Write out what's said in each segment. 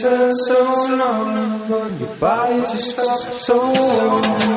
turn so numb, but your body just felt so warm.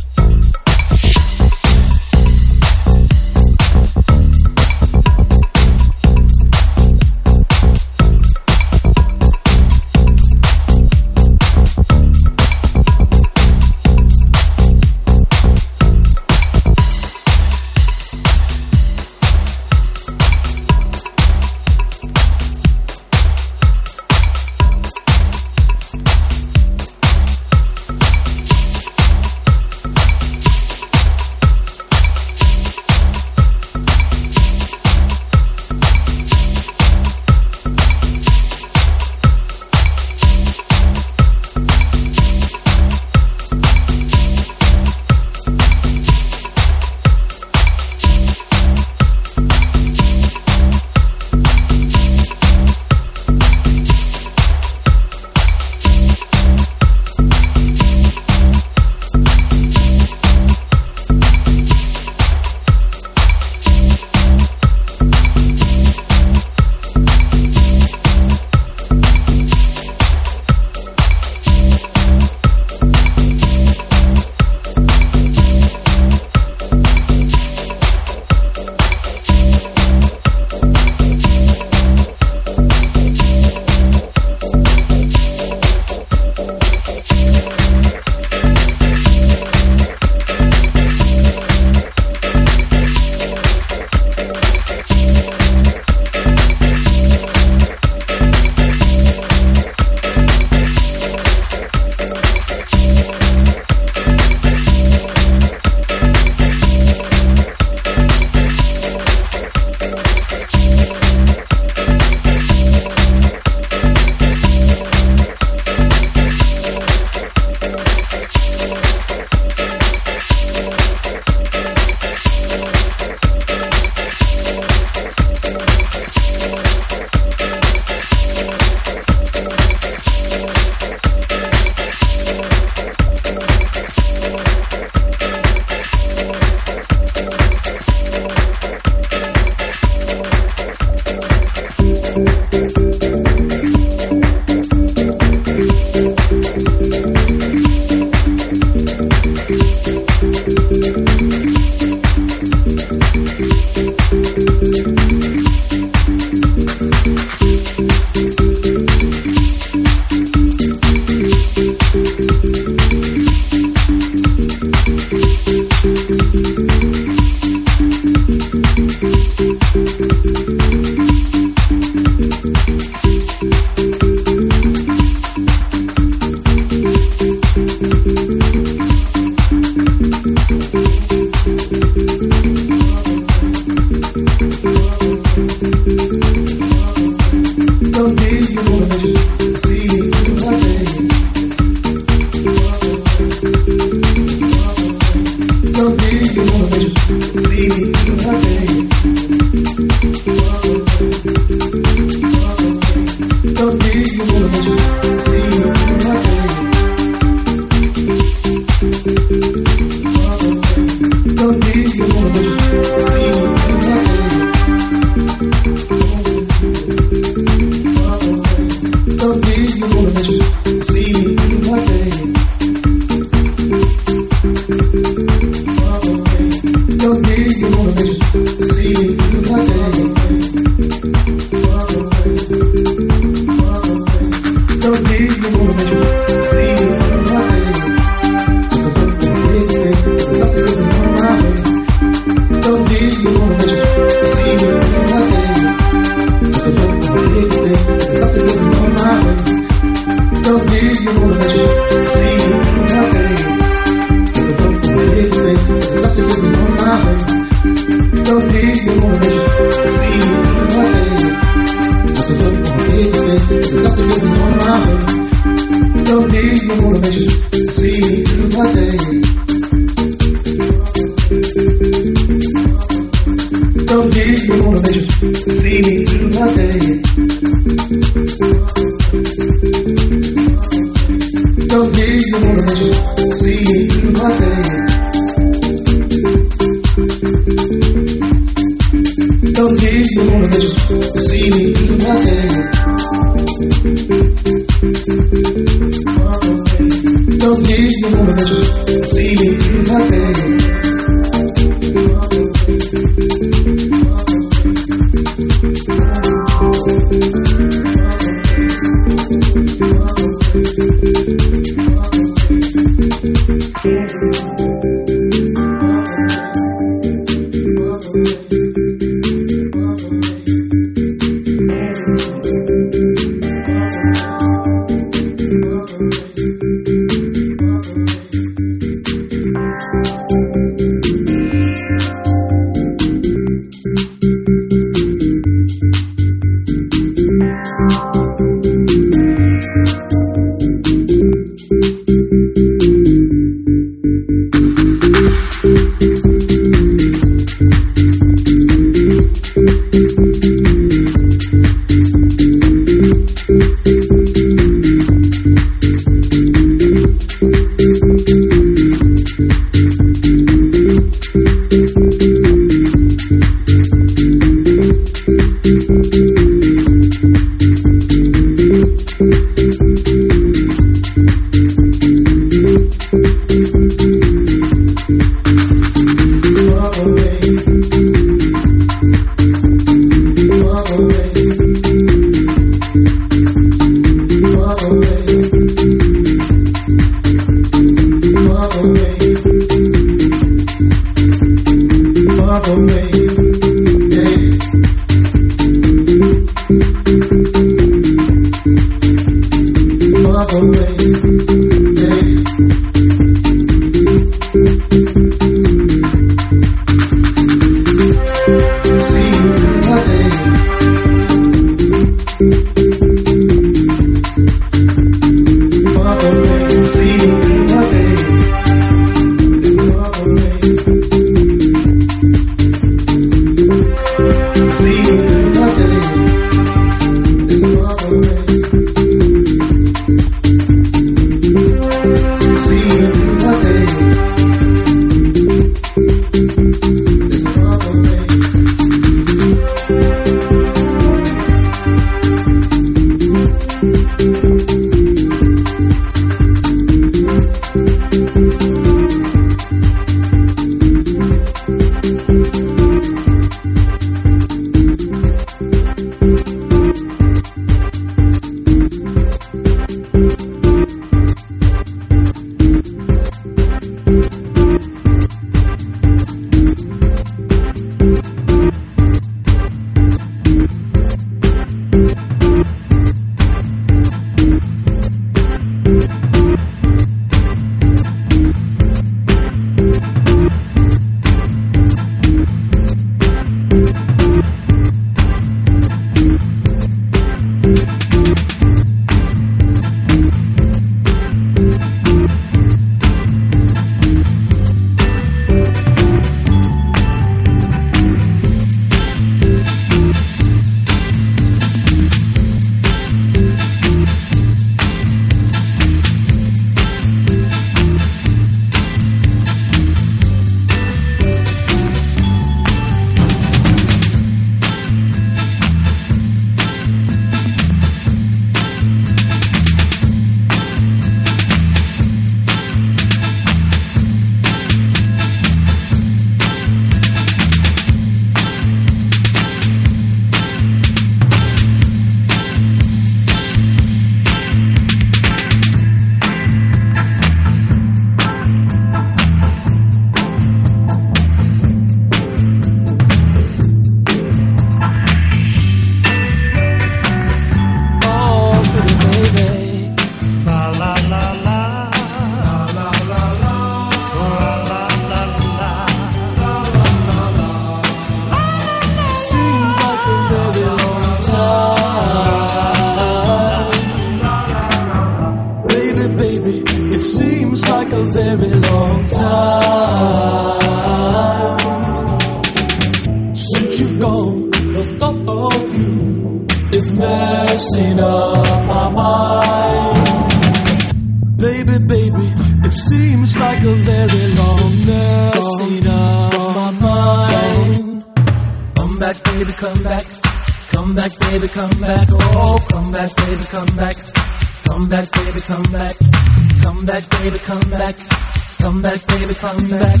come back.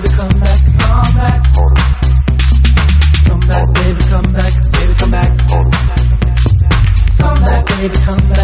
baby, come back, come back. Come back, baby, come back, baby, come back. Come back, baby, come back.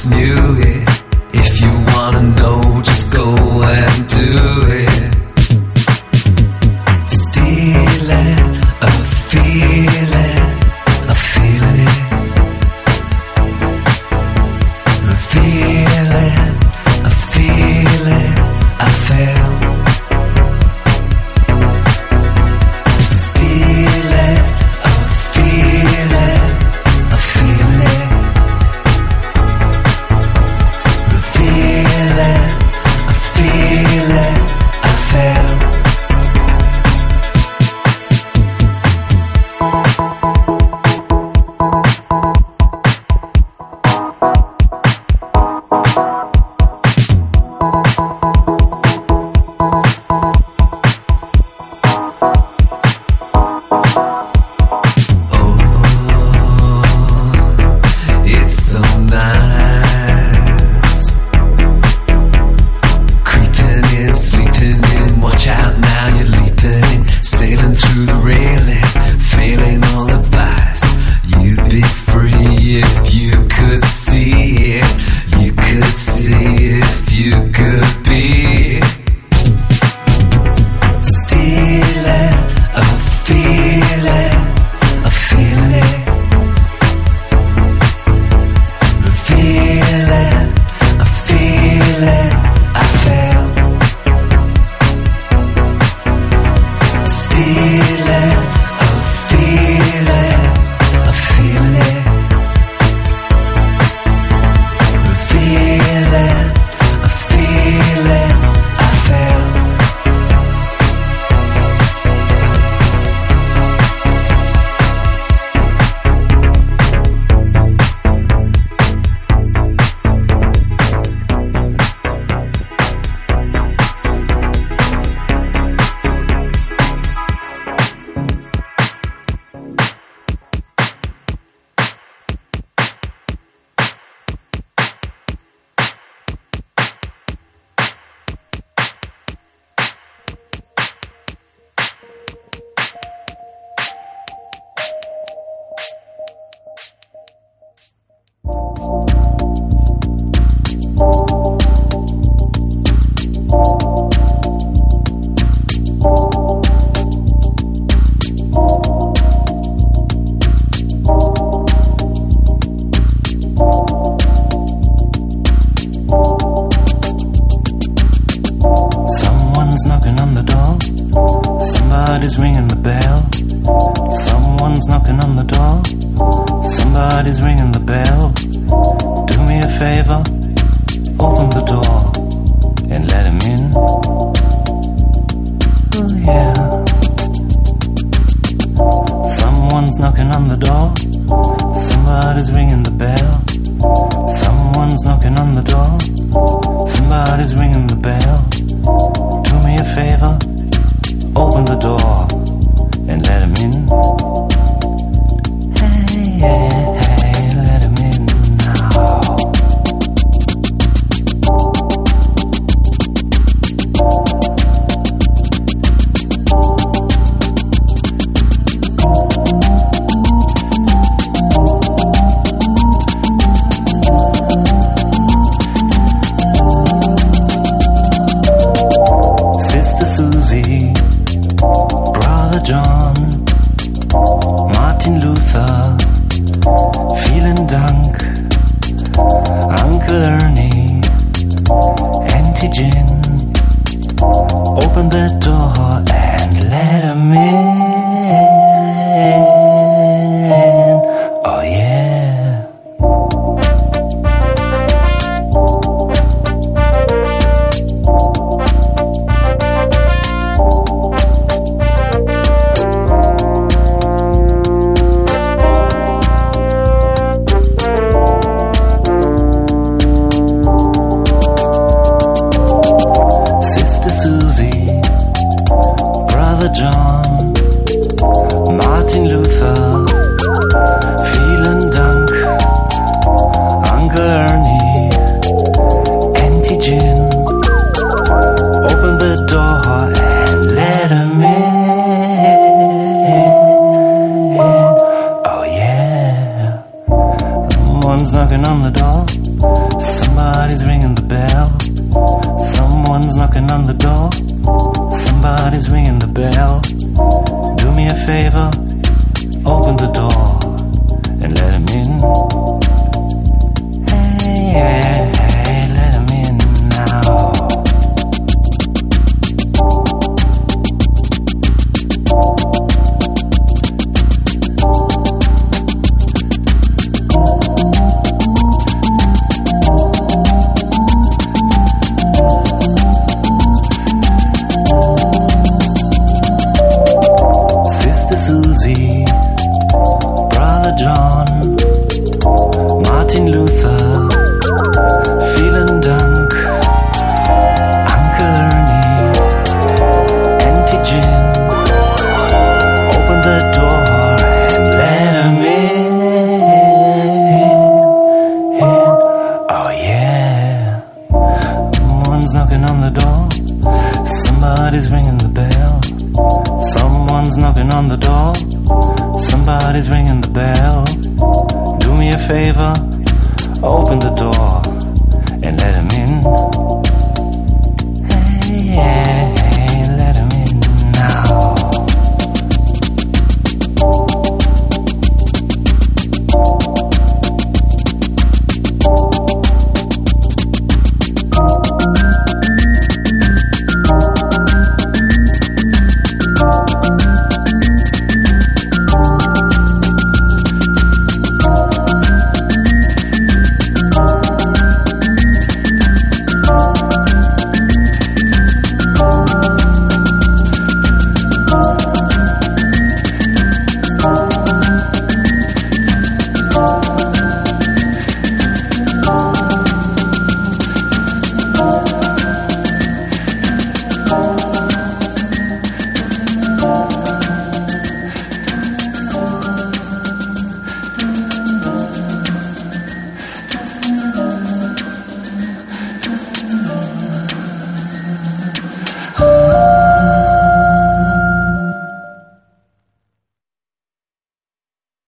Somebody's